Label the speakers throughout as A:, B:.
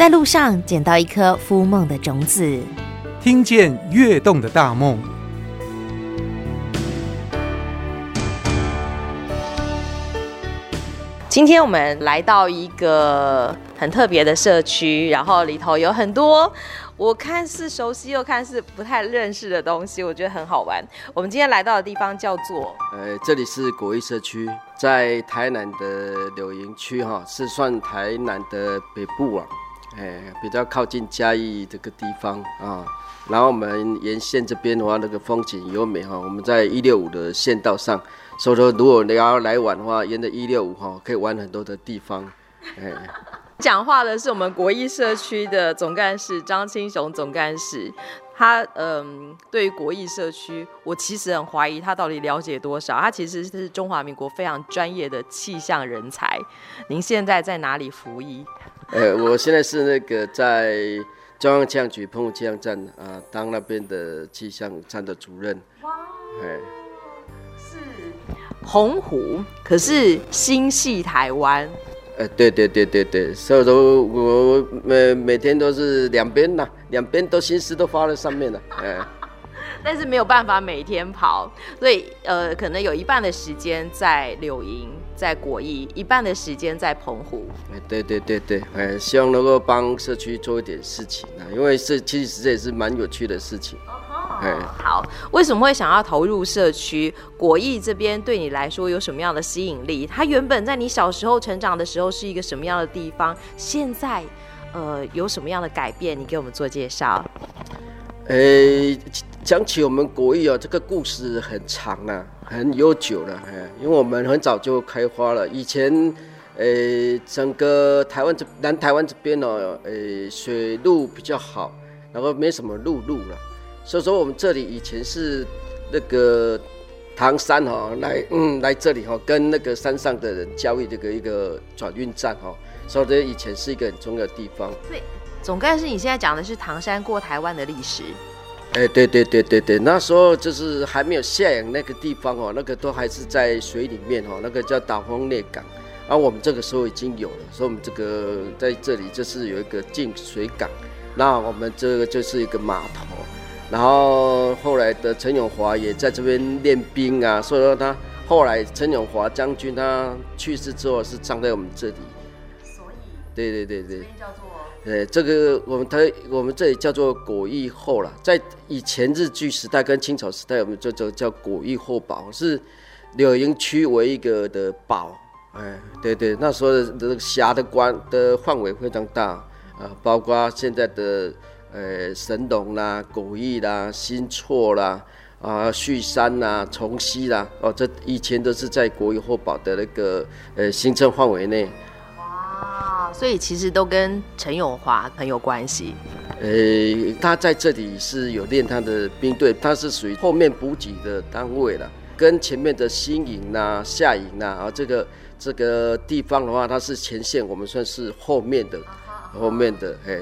A: 在路上捡到一颗孵梦的种子，
B: 听见跃动的大梦。
C: 今天我们来到一个很特别的社区，然后里头有很多我看似熟悉又看似不太认识的东西，我觉得很好玩。我们今天来到的地方叫做……
D: 呃，这里是国艺社区，在台南的柳营区哈，是算台南的北部啊，哎，比较靠近嘉义这个地方啊。然后我们沿线这边的话，那个风景优美哈。我们在一六五的县道上。所以说，如果你要来玩的话，沿着一六五哈，可以玩很多的地方。哎，
C: 讲话的是我们国艺社区的总干事张清雄总干事，他嗯，对于国艺社区，我其实很怀疑他到底了解多少。他其实是中华民国非常专业的气象人才。您现在在哪里服役？
D: 呃，我现在是那个在中央气象局澎湖气象站啊，当那边的气象站的主任。哇，哎。
C: 澎湖可是心系台湾，
D: 呃，对对对对对，所以说我每每天都是两边呐，两边都心思都花在上面了，哎，
C: 但是没有办法每天跑，所以呃，可能有一半的时间在柳营，在果艺，一半的时间在澎湖。
D: 哎，对对对对，哎，希望能够帮社区做一点事情啊，因为这其实这也是蛮有趣的事情。
C: 好，为什么会想要投入社区？国艺这边对你来说有什么样的吸引力？它原本在你小时候成长的时候是一个什么样的地方？现在，呃，有什么样的改变？你给我们做介绍。
D: 呃，讲起我们国艺啊，这个故事很长啊，很悠久了。哎，因为我们很早就开花了。以前，呃，整个台湾这南台湾这边呢，呃，水路比较好，然后没什么陆路了。所以说，我们这里以前是那个唐山哈，来嗯来这里哈，跟那个山上的人交易这个一个转运站哈，所以这以前是一个很重要的地方。
C: 对，总干事，你现在讲的是唐山过台湾的历史。
D: 哎，对对对对对，那时候就是还没有下洋那个地方哦，那个都还是在水里面哦，那个叫岛风内港，而我们这个时候已经有了，所以我们这个在这里就是有一个进水港，那我们这个就是一个码头。然后后来的陈永华也在这边练兵啊，所以说他后来陈永华将军他去世之后是葬在我们这里。所以，对对对对，叫做，呃，这个我们他我们这里叫做果艺后了，在以前日据时代跟清朝时代，我们就叫叫果艺后堡，是柳营区为一个的堡。哎，对对，那时候的这个辖的关的范围非常大啊，包括现在的。呃，神农啦、古意啦、新厝啦、啊旭山啦、崇溪啦，哦，这以前都是在国有后保的那个呃行政范围内。
C: 哇，所以其实都跟陈永华很有关系。
D: 呃，他在这里是有练他的兵队，他是属于后面补给的单位了，跟前面的新营呐、下营呐，啊，这个这个地方的话，它是前线，我们算是后面的。后面的哎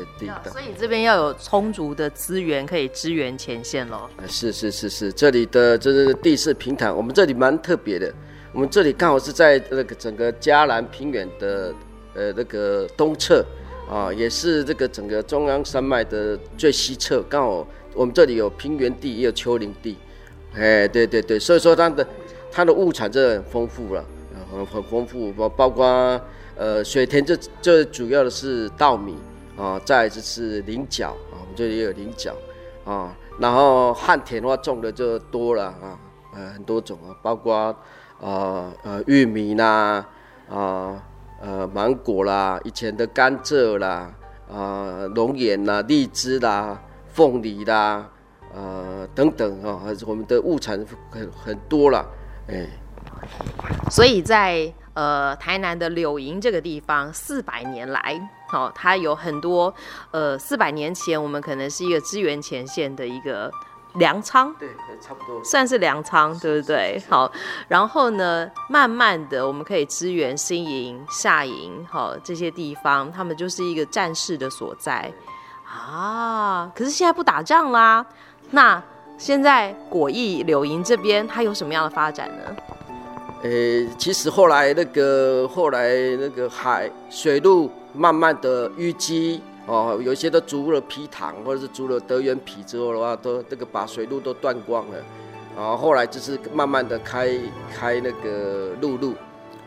C: 所以这边要有充足的资源可以支援前线喽。
D: 是是是是，这里的这是地势平坦，我们这里蛮特别的。我们这里刚好是在那个整个嘉南平原的呃那个东侧啊，也是这个整个中央山脉的最西侧。刚好我们这里有平原地，也有丘陵地。哎，对对对，所以说它的它的物产真的很丰富了，很很丰富，包包括。呃，水田这这主要的是稻米啊，再就是菱角啊，我们这里也有菱角啊，然后旱田的话种的就多了啊，呃很多种啊，包括呃呃玉米啦啊呃芒果啦，以前的甘蔗啦啊龙眼啦、荔枝啦、凤梨啦呃等等啊，还是我们的物产很很多了，哎，
C: 所以在。呃，台南的柳营这个地方，四百年来，好、哦，它有很多，呃，四百年前我们可能是一个支援前线的一个粮仓，
D: 对，差不多，
C: 算是粮仓，对不对？好，然后呢，慢慢的我们可以支援新营、下营，好、哦，这些地方，他们就是一个战事的所在啊。可是现在不打仗啦，那现在果艺柳营这边，它有什么样的发展呢？
D: 呃，其实后来那个后来那个海水路慢慢的淤积哦，有些都筑了皮塘，或者是筑了德元埤之后的话，都这个把水路都断光了。然后后来就是慢慢的开开那个陆路，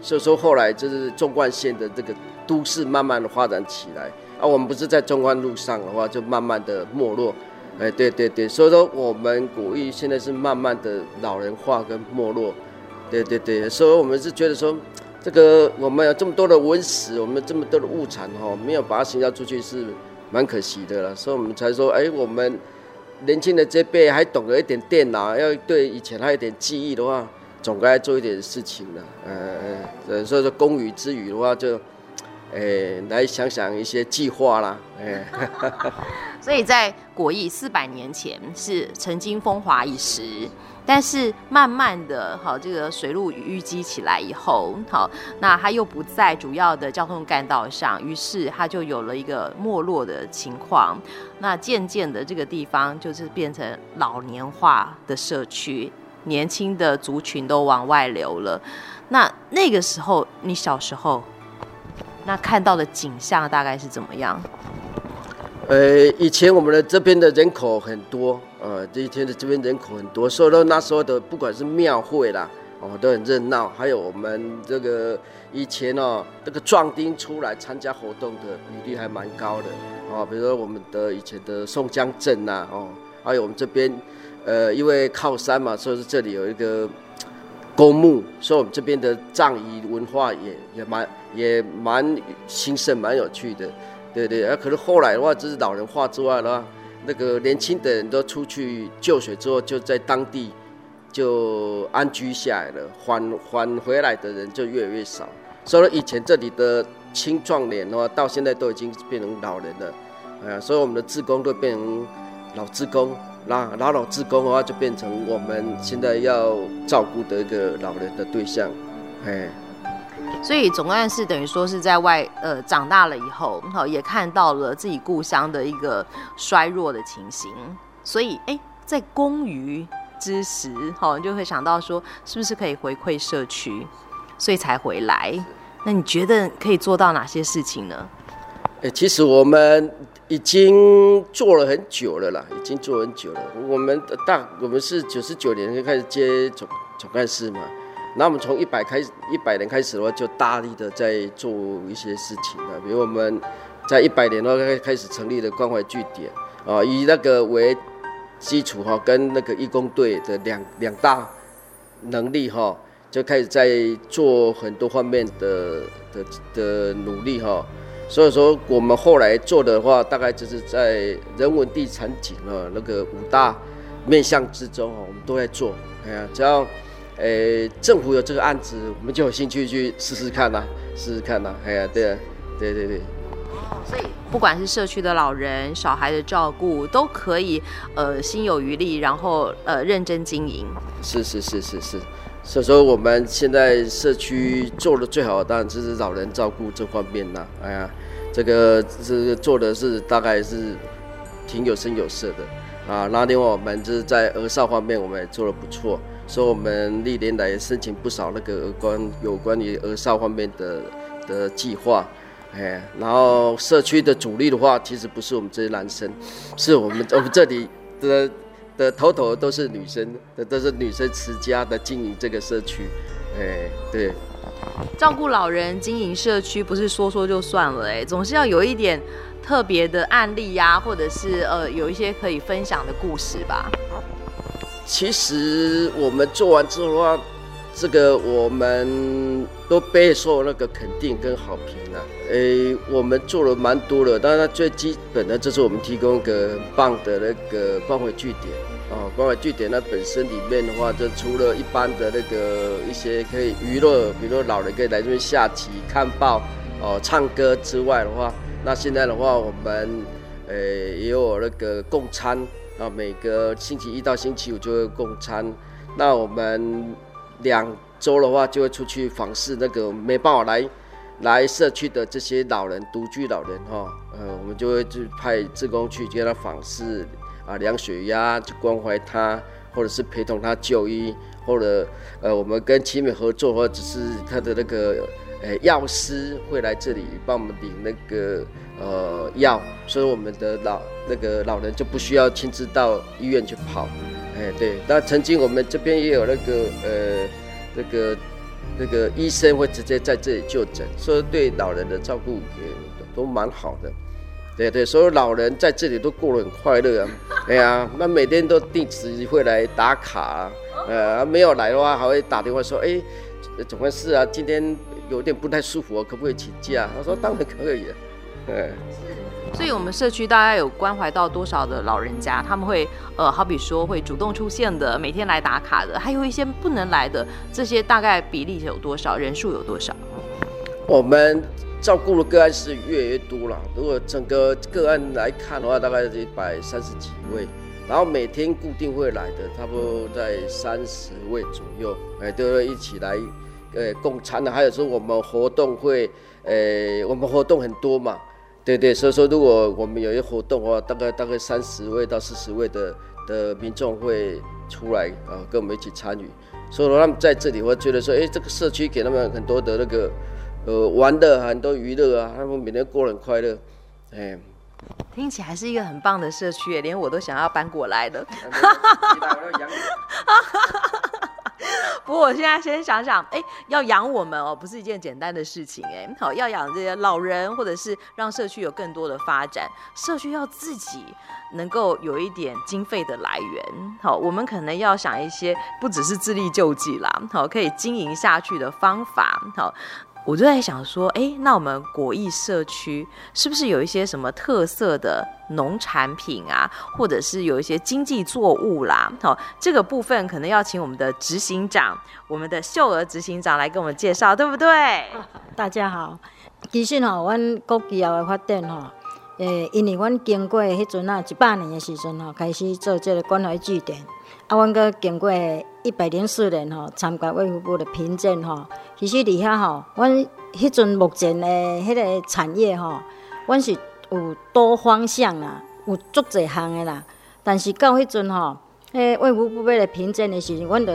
D: 所以说后来就是纵贯线的这个都市慢慢的发展起来。啊，我们不是在纵贯路上的话，就慢慢的没落。哎，对对对，所以说我们古意现在是慢慢的老人化跟没落。对对对，所以我们是觉得说，这个我们有这么多的文史，我们这么多的物产哈，没有把它行销出去是蛮可惜的了。所以我们才说，哎，我们年轻的这辈还懂得一点电脑，要对以前还有点记忆的话，总该做一点事情了。呃，所以说公余之余的话，就，哎，来想想一些计划啦。哎，
C: 所以在果意四百年前是曾经风华一时。但是慢慢的，好，这个水路淤积起来以后，好，那它又不在主要的交通干道上，于是它就有了一个没落的情况。那渐渐的，这个地方就是变成老年化的社区，年轻的族群都往外流了。那那个时候，你小时候，那看到的景象大概是怎么样？
D: 呃，以前我们的这边的人口很多，呃，这一天的这边人口很多，所以说那时候的不管是庙会啦，哦，都很热闹。还有我们这个以前哦，这个壮丁出来参加活动的比例还蛮高的，哦，比如说我们的以前的宋江镇呐，哦，还有我们这边，呃，因为靠山嘛，所以说这里有一个公墓，所以我们这边的葬仪文化也也蛮也蛮兴盛，蛮有趣的。对对，啊，可是后来的话，就是老人化之外的话，那个年轻的人都出去就学之后，就在当地就安居下来了，返返回来的人就越来越少。所以以前这里的青壮年的话，到现在都已经变成老人了，哎呀，所以我们的志工都变成老志工，那老老志工的话，就变成我们现在要照顾的一个老人的对象，哎。
C: 所以总干事等于说是在外呃长大了以后，好也看到了自己故乡的一个衰弱的情形。所以哎，在公余之时，好就会想到说，是不是可以回馈社区，所以才回来。那你觉得可以做到哪些事情呢？
D: 哎，其实我们已经做了很久了啦，已经做很久了。我们大我们是九十九年就开始接总总干事嘛。那我们从一百开始，一百年开始的话，就大力的在做一些事情了。比如我们在一百年的话开开始成立了关怀据点啊，以那个为基础哈，跟那个义工队的两两大能力哈，就开始在做很多方面的的的努力哈。所以说我们后来做的话，大概就是在人文地产景啊那个五大面向之中哈，我们都在做。哎呀，只要。诶，政府有这个案子，我们就有兴趣去试试看呐、啊，试试看呐、啊。哎呀，对啊，对对对。
C: 所以不管是社区的老人、小孩的照顾，都可以呃心有余力，然后呃认真经营。
D: 是是是是是，所以说我们现在社区做的最好的，当然就是老人照顾这方面呐。哎呀，这个这个做的是大概是挺有声有色的啊。那另外我们就是在儿少方面，我们也做的不错。所以我们历年来申请不少那个关有关于儿少方面的的计划，哎，然后社区的主力的话，其实不是我们这些男生，是我们我们这里的的头头都是女生，的都是女生持家的经营这个社区，哎，对，
C: 照顾老人经营社区不是说说就算了，哎，总是要有一点特别的案例呀、或者是呃有一些可以分享的故事吧。
D: 其实我们做完之后的话，这个我们都备受那个肯定跟好评了。诶，我们做了蛮多的，当然最基本的就是我们提供一个很棒的那个关怀据点啊，关怀据点那本身里面的话，就除了一般的那个一些可以娱乐，比如说老人可以来这边下棋、看报、哦唱歌之外的话，那现在的话我们诶也有那个共餐。啊，每个星期一到星期五就会供餐。那我们两周的话就会出去访视那个没办法来来社区的这些老人，独居老人哈。呃，我们就会去派志工去接他访视啊，量血压，去关怀他，或者是陪同他就医，或者呃，我们跟奇美合作，或者是他的那个呃药师会来这里帮我们领那个呃药，所以我们的老那个老人就不需要亲自到医院去跑。哎，对，那曾经我们这边也有那个呃那个那个医生会直接在这里就诊，所以对老人的照顾也都蛮好的。对对，所有老人在这里都过得很快乐啊！哎呀，那每天都定时会来打卡啊，呃，没有来的话还会打电话说，哎，怎么回事啊？今天有点不太舒服，可不可以请假？他说当然可以啊，哎。
C: 所以，我们社区大概有关怀到多少的老人家？他们会，呃，好比说会主动出现的，每天来打卡的，还有一些不能来的，这些大概比例有多少？人数有多少？
D: 我们。照顾的个案是越来越多了。如果整个个案来看的话，大概是一百三十几位，然后每天固定会来的，差不多在三十位左右，哎，都会一起来，呃，共餐的。还有说我们活动会，呃，我们活动很多嘛，对对，所以说如果我们有一个活动的话，大概大概三十位到四十位的的民众会出来啊，跟我们一起参与。所以说他们在这里，我觉得说，哎，这个社区给他们很多的那个。呃，玩的很多娱乐啊，他们每天过得很快乐，哎，
C: 听起来是一个很棒的社区，连我都想要搬过来的。不过我现在先想想，哎，要养我们哦，不是一件简单的事情，哎，好，要养这些老人，或者是让社区有更多的发展，社区要自己能够有一点经费的来源，好，我们可能要想一些不只是自力救济啦，好，可以经营下去的方法，好。我就在想说，哎，那我们果毅社区是不是有一些什么特色的农产品啊，或者是有一些经济作物啦？好，这个部分可能要请我们的执行长，我们的秀娥执行长来跟我们介绍，对不对？
E: 大家好，其实哈，阮果毅后的发展哈，诶，因为阮经过迄阵啊，一百年的时阵哈，开始做这个关怀据点，啊，阮阁经过一百零四年吼，参加卫福部的评鉴吼。其实伫遐吼，阮迄阵目前的迄个产业吼，阮是有多方向啦，有足侪项的啦。但是到迄阵吼，迄卫福部要来评鉴的时阵，阮就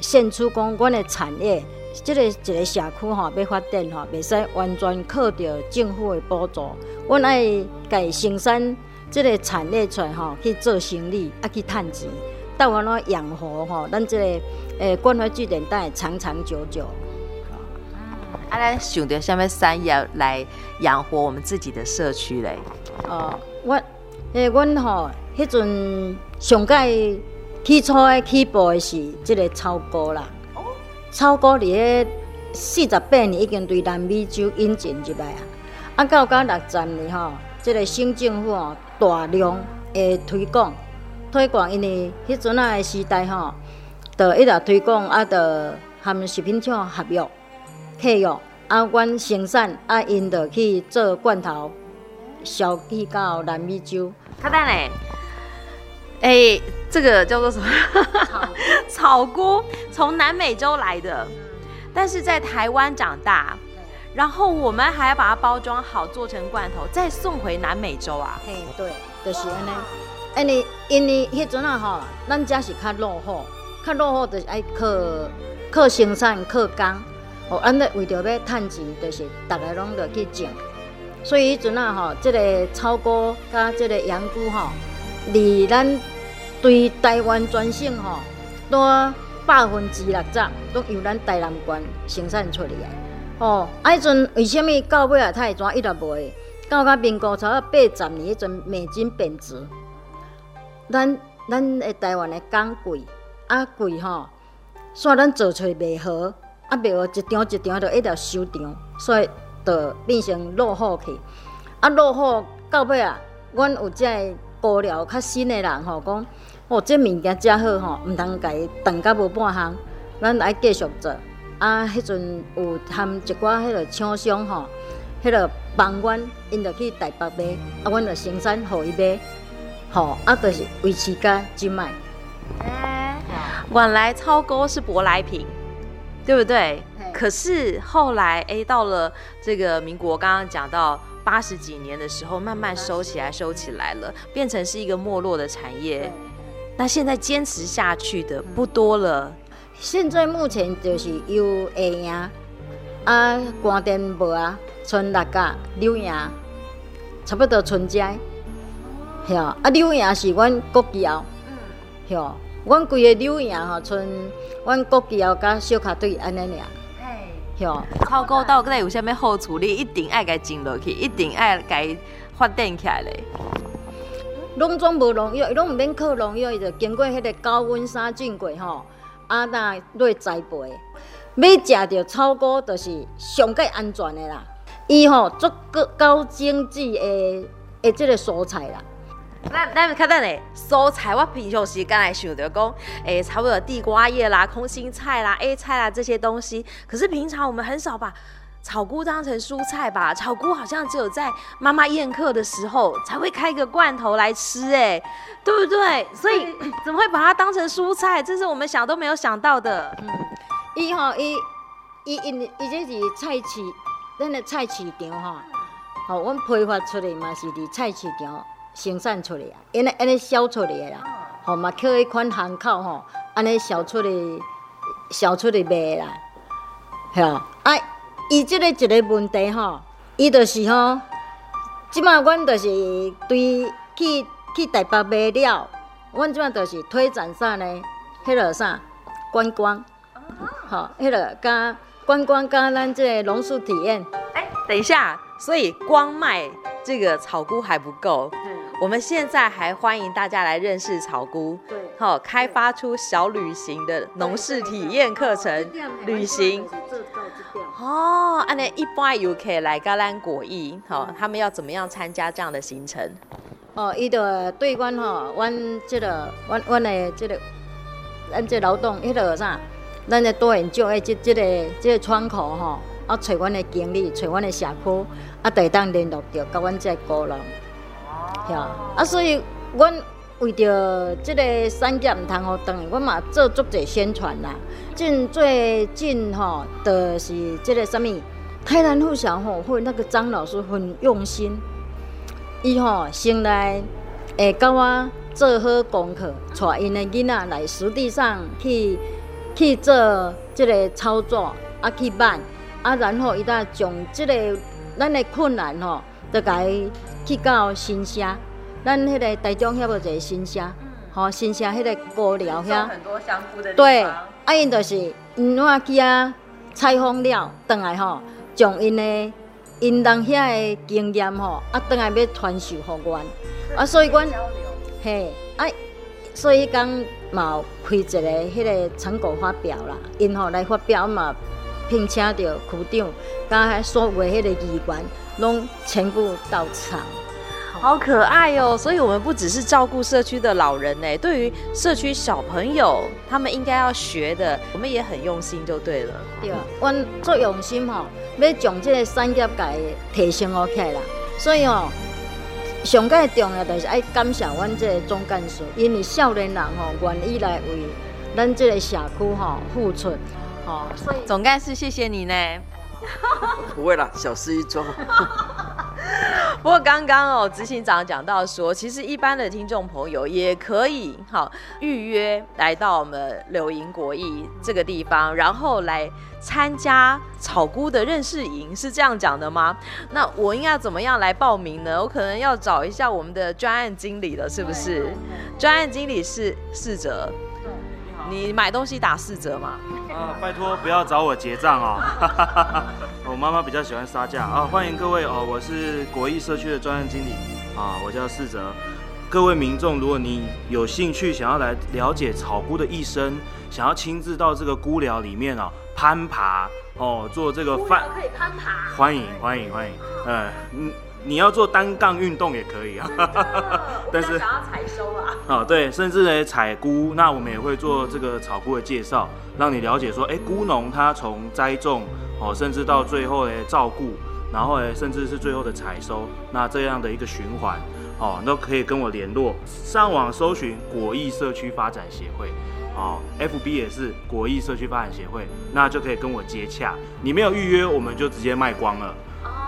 E: 献出讲，阮的产业，即个一个社区吼要发展吼，袂使完全靠着政府的补助，阮爱家生产即个产业出来吼，去做生意，啊去趁钱，到安怎养活吼，咱即个诶关怀据点，等会长长久久。
C: 啊，咱想着什么产业来养活我们自己的社区嘞？
E: 哦，我诶，阮吼迄阵上届起初诶起步诶是即个草菇啦。哦，草菇伫咧四十八年已经对南美洲引进入来啊。啊，到到六十年吼，即个省政府吼大量诶推广推广，因为迄阵啊诶时代吼，就一直推广啊，就含食品厂合约。契约啊，阮生产啊，因着去做罐头，销去到南美洲。
C: 看蛋嘞，哎、欸，这个叫做什么？草菇，从南美洲来的，但是在台湾长大，然后我们还要把它包装好，做成罐头，再送回南美洲啊。
E: 嘿，对，就是安尼。因为因为迄阵啊吼，咱家是较落后，较落后就是爱靠靠生产，靠工。哦，安尼为着要趁钱，就是大家拢着去种，所以迄阵啊吼，即个草菇甲即个洋菇吼，离咱对台湾全省吼，都百分之六十都由咱台南县生产出来。哦，啊，迄阵为虾米到尾啊，它会怎一直卖？到到民国差不多八十年，迄阵美金贬值，咱咱诶台湾诶工贵啊贵吼，煞咱做出袂好。啊，袂好一张一张就一直收场，所以就变成落后去。啊，落后到尾啊，阮有遮个聊较新的人吼，讲哦，这物件真好吼，毋通家断甲无半项，咱爱继续做。啊，迄阵有含一寡迄个厂商吼，迄个帮阮因着去台北买，啊，阮着生产互伊买，吼，啊，就是维持甲即卖。
C: 哎，原来超哥是舶来品。对不对？可是后来，哎，到了这个民国，刚刚讲到八十几年的时候，慢慢收起来，收起来了，变成是一个没落的产业。那现在坚持下去的不多了。
E: 现在目前就是有会赢，啊，寒天无啊，春六甲柳营，差不多春节，吓啊，柳营是阮国桥，吓，阮规个柳营吼，剩阮国桥甲小卡队安尼尔，吓。
C: 草菇到底有啥物好处？你一定爱甲种落去，一定爱甲发展起来咧。
E: 拢总无农药，伊拢毋免靠农药，伊就经过迄个高温杀菌过吼，啊，那落栽培。要食着草菇，就是上盖安全的啦。伊吼足够高经济的的即个蔬菜啦。
C: 咱咱较等下蔬菜，我平常时间来想着讲，诶、欸，差不多地瓜叶啦、空心菜啦、A 菜啦这些东西。可是平常我们很少把草菇当成蔬菜吧？草菇好像只有在妈妈宴客的时候才会开个罐头来吃，哎，对不对？所以 怎么会把它当成蔬菜？这是我们想都没有想到的。嗯
E: 一吼，伊伊因伊这是菜市，咱的菜市场吼，吼，阮批发出来嘛是伫菜市场生产出来啊，因为安尼销出来的啦，吼嘛靠迄款巷口吼，安尼销出来销出来卖啦，吓啊！伊即个一个问题吼，伊就是吼，即马阮就是对去去台北卖了，阮即马就是推展啥呢？迄落啥观光。好，迄落加观光加咱即个榕树体验。
C: 哎、欸，等一下，所以光卖这个草菇还不够。我们现在还欢迎大家来认识草菇。对，好，开发出小旅行的农事体验课程，旅行。哦，安尼一般游客来噶咱果艺，好，他们要怎么样参加这样的行程？
E: 哦，伊就对阮吼，阮这个，阮阮的这个，咱这劳动，迄个啥？咱的多元种诶，即即个即个窗口吼，啊，找阮的经理，找阮的社区，啊，会当联络着甲阮这个个人，吓，啊，所以阮为着即个产业毋通互断，阮嘛做足侪宣传啦。近最近吼，就是即个啥物，台南妇小吼会那个张老师很用心，伊吼先来会教我做好功课，带因的囡仔来实地上去。去做即个操作，啊去办，啊然后伊再将即个咱的困难吼，就该去到新社，咱迄个台中遐无一个新社，吼新社迄个高寮遐，
C: 很多香菇的地方。
E: 对，啊因就是嗯我去啊采访了，转来吼，将因的因人遐的经验吼，啊转来要传授互阮，啊所以阮嘿啊。所以讲嘛，开一个迄个成果发表啦，因吼来发表嘛，聘请到区长，甲遐所有迄个议员，拢全部到场，
C: 好可爱哟、喔！所以我们不只是照顾社区的老人呢，对于社区小朋友，他们应该要学的，我们也很用心就对了。
E: 对，阮做用心吼，要将这个产业界提升起来啦，所以哦。上个重要就是爱感谢阮这个总干事，因为少年人吼愿意来为咱这个社区吼付出，吼。所以
C: 总干事谢谢你呢。
D: 不会啦，小事一桩。
C: 不过刚刚哦，执行长讲到说，其实一般的听众朋友也可以好预约来到我们柳营国艺这个地方，然后来参加草菇的认识营，是这样讲的吗？那我应该怎么样来报名呢？我可能要找一下我们的专案经理了，是不是？专案经理是四折，你买东西打四折嘛？
F: 啊，拜托不要找我结账哦。我妈妈比较喜欢杀价啊！欢迎各位哦，我是国艺社区的专案经理啊，我叫四哲。各位民众，如果你有兴趣想要来了解草菇的一生，想要亲自到这个菇寮里面哦攀爬哦，做这个饭
C: 可以攀爬，
F: 欢迎欢迎欢迎，呃嗯。你要做单杠运动也可以啊，但是
C: 想要采收啊，
F: 哦对，甚至呢采菇，那我们也会做这个草菇的介绍，让你了解说，哎，菇农他从栽种哦，甚至到最后的照顾，然后呢，甚至是最后的采收，那这样的一个循环，哦，都可以跟我联络，上网搜寻果艺社区发展协会，哦，FB 也是国艺社区发展协会，那就可以跟我接洽，你没有预约，我们就直接卖光了，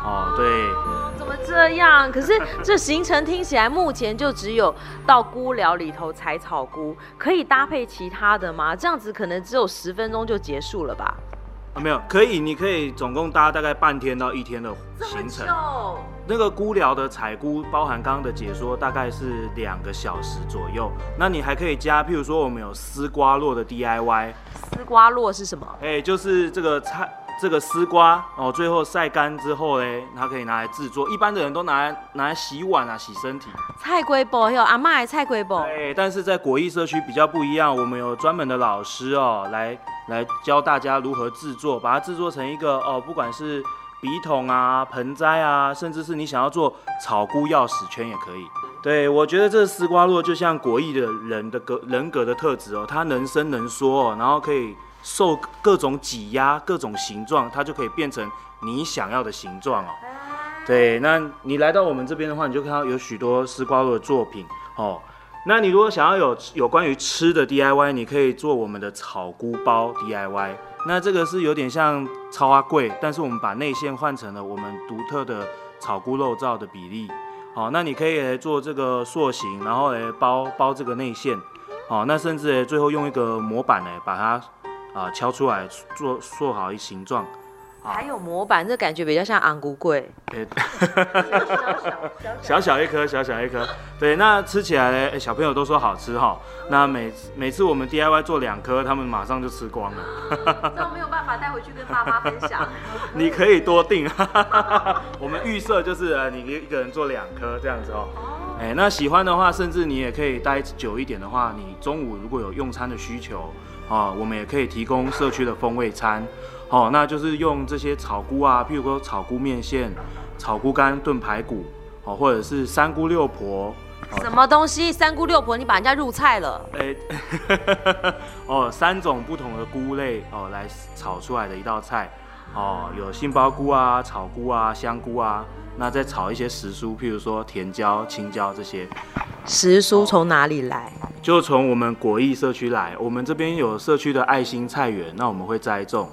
F: 哦，对。
C: 怎么这样？可是这行程听起来目前就只有到菇寮里头采草菇，可以搭配其他的吗？这样子可能只有十分钟就结束了吧？
F: 啊，没有，可以，你可以总共搭大概半天到一天的行程。那个菇寮的采菇，包含刚刚的解说，大概是两个小时左右。那你还可以加，譬如说我们有丝瓜络的 DIY。
C: 丝瓜络是什么？
F: 哎、欸，就是这个菜，这个丝瓜哦，最后晒干之后嘞，它可以拿来制作。一般的人都拿来拿来洗碗啊，洗身体。
C: 菜龟布有阿妈的菜龟布。
F: 对，但是在国艺社区比较不一样，我们有专门的老师哦来。来教大家如何制作，把它制作成一个哦，不管是笔筒啊、盆栽啊，甚至是你想要做草菇钥匙圈也可以。对，我觉得这丝瓜络就像国艺的人的格人格的特质哦，它能伸能缩哦，然后可以受各种挤压、各种形状，它就可以变成你想要的形状哦。对，那你来到我们这边的话，你就看到有许多丝瓜络的作品哦。那你如果想要有有关于吃的 DIY，你可以做我们的草菇包 DIY。那这个是有点像草仔粿，但是我们把内馅换成了我们独特的草菇肉燥的比例。好，那你可以来做这个塑形，然后来包包这个内馅。好，那甚至最后用一个模板呢，把它啊敲出来，做做好一形状。
C: 还有模板，这感觉比较像红龟粿。
F: 小小一颗，小小一颗。对，那吃起来呢？小朋友都说好吃哈。那每每次我们 DIY 做两颗，他们马上就吃光了。
C: 那我没有办法带回去跟爸妈分享。
F: 你可以多订。我们预设就是呃，你一个人做两颗这样子哦。哎，那喜欢的话，甚至你也可以待久一点的话，你中午如果有用餐的需求啊，我们也可以提供社区的风味餐。哦，那就是用这些草菇啊，譬如说草菇面线、草菇干炖排骨，哦，或者是三姑六婆。
C: 什么东西？三姑六婆？你把人家入菜了？
F: 哎、欸，哦，三种不同的菇类哦，来炒出来的一道菜。哦，有杏鲍菇啊、草菇啊、香菇啊，那再炒一些时蔬，譬如说甜椒、青椒这些。
C: 时蔬从哪里来？
F: 就从我们果艺社区来。我们这边有社区的爱心菜园，那我们会栽种。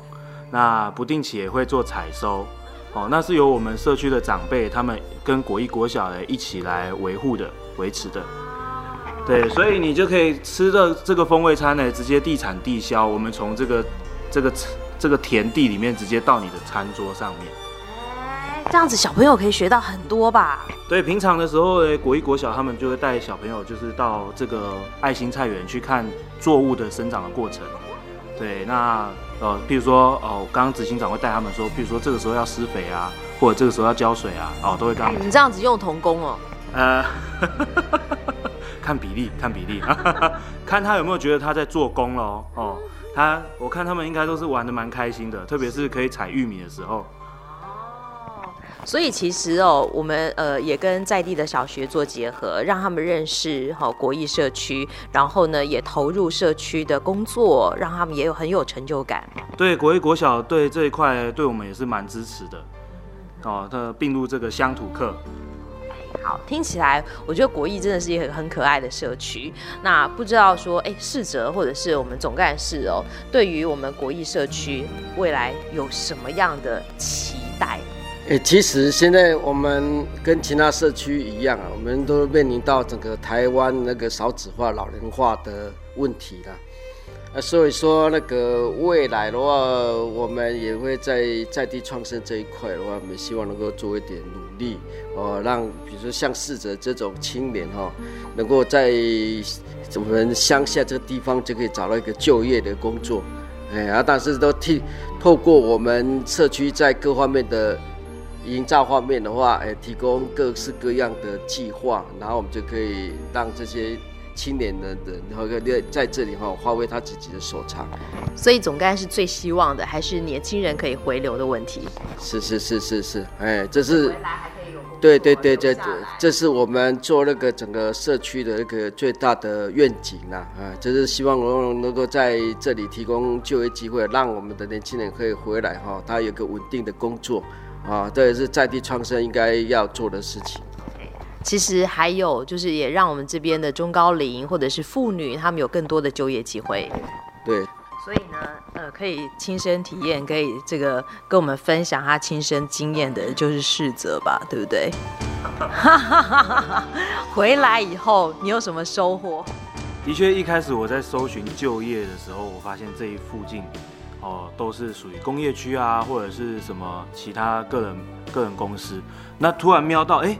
F: 那不定期也会做采收，哦，那是由我们社区的长辈，他们跟果艺国小的一起来维护的、维持的。对，所以你就可以吃的这个风味餐呢，直接地产地销，我们从这个这个这个田地里面直接到你的餐桌上面。
C: 这样子小朋友可以学到很多吧？
F: 对，平常的时候呢，果艺国小他们就会带小朋友，就是到这个爱心菜园去看作物的生长的过程。对，那。呃，譬如说，哦，刚刚执行长会带他们说，譬如说这个时候要施肥啊，或者这个时候要浇水啊，哦，都会跟他们。
C: 你这样子用童工哦？
F: 呃，看比例，看比例，看他有没有觉得他在做工喽？哦，他，我看他们应该都是玩的蛮开心的，特别是可以采玉米的时候。
C: 所以其实哦，我们呃也跟在地的小学做结合，让他们认识好国艺社区，然后呢也投入社区的工作，让他们也有很有成就感。
F: 对，国艺国小对这一块对我们也是蛮支持的。哦，他并入这个乡土课。
C: 好，听起来我觉得国艺真的是一个很可爱的社区。那不知道说，哎，市哲或者是我们总干事哦，对于我们国艺社区未来有什么样的期待？
D: 诶，其实现在我们跟其他社区一样啊，我们都面临到整个台湾那个少子化、老龄化的问题了。啊，所以说那个未来的话，我们也会在在地创生这一块的话，我们希望能够做一点努力，哦，让比如说像逝者这种青年哈，能够在我们乡下这个地方就可以找到一个就业的工作。哎，啊，但是都替透过我们社区在各方面的。营造方面的话，诶，提供各式各样的计划，然后我们就可以让这些青年人的然后在在这里哈发挥他自己的所长。
C: 所以总干事最希望的还是年轻人可以回流的问题。
D: 是是是是是，哎，这是对对对对对，这是我们做那个整个社区的一个最大的愿景啦，啊，就是希望能能够在这里提供就业机会，让我们的年轻人可以回来哈，他有个稳定的工作。啊，这也是在地创生应该要做的事情。
C: 其实还有就是，也让我们这边的中高龄或者是妇女，他们有更多的就业机会。
D: 对。
C: 所以呢，呃，可以亲身体验，可以这个跟我们分享他亲身经验的，就是世泽吧，对不对？回来以后，你有什么收获？
F: 的确，一开始我在搜寻就业的时候，我发现这一附近。哦，都是属于工业区啊，或者是什么其他个人个人公司。那突然瞄到，哎，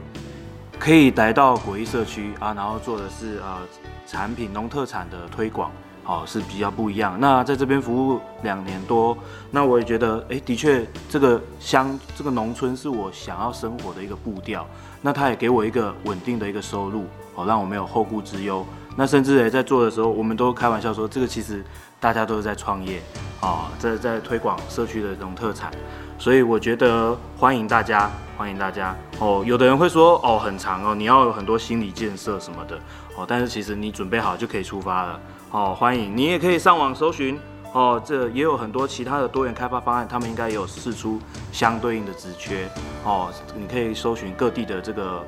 F: 可以来到果艺社区啊，然后做的是呃产品农特产的推广，哦是比较不一样。那在这边服务两年多，那我也觉得，哎，的确这个乡这个农村是我想要生活的一个步调。那他也给我一个稳定的一个收入，哦，让我没有后顾之忧。那甚至也在做的时候，我们都开玩笑说，这个其实大家都是在创业，啊，在在推广社区的这种特产。所以我觉得欢迎大家，欢迎大家。哦，有的人会说，哦，很长哦，你要有很多心理建设什么的，哦，但是其实你准备好就可以出发了。哦，欢迎你也可以上网搜寻。哦，这也有很多其他的多元开发方案，他们应该也有试出相对应的职缺。哦，你可以搜寻各地的这个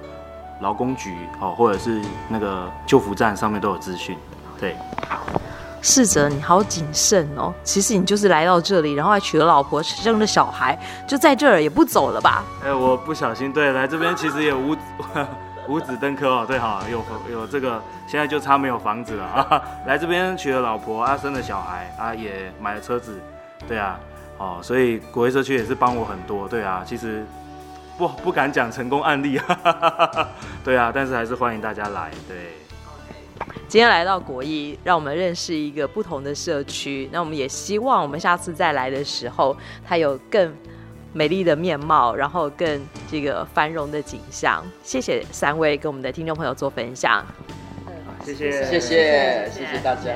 F: 劳工局，哦，或者是那个救服站上面都有资讯。对，
C: 世哲，你好谨慎哦。其实你就是来到这里，然后还娶了老婆，生了小孩，就在这儿也不走了吧？
F: 哎，我不小心，对，来这边其实也无。五子登科哦，对哈，有有这个，现在就差没有房子了啊。来这边娶了老婆啊，生了小孩啊，也买了车子，对啊，哦，所以国威社区也是帮我很多，对啊，其实不不敢讲成功案例啊，对啊，但是还是欢迎大家来，对。
C: 今天来到国艺，让我们认识一个不同的社区，那我们也希望我们下次再来的时候，它有更。美丽的面貌，然后更这个繁荣的景象。谢谢三位跟我们的听众朋友做分享。
D: 谢谢，谢谢，谢谢大家。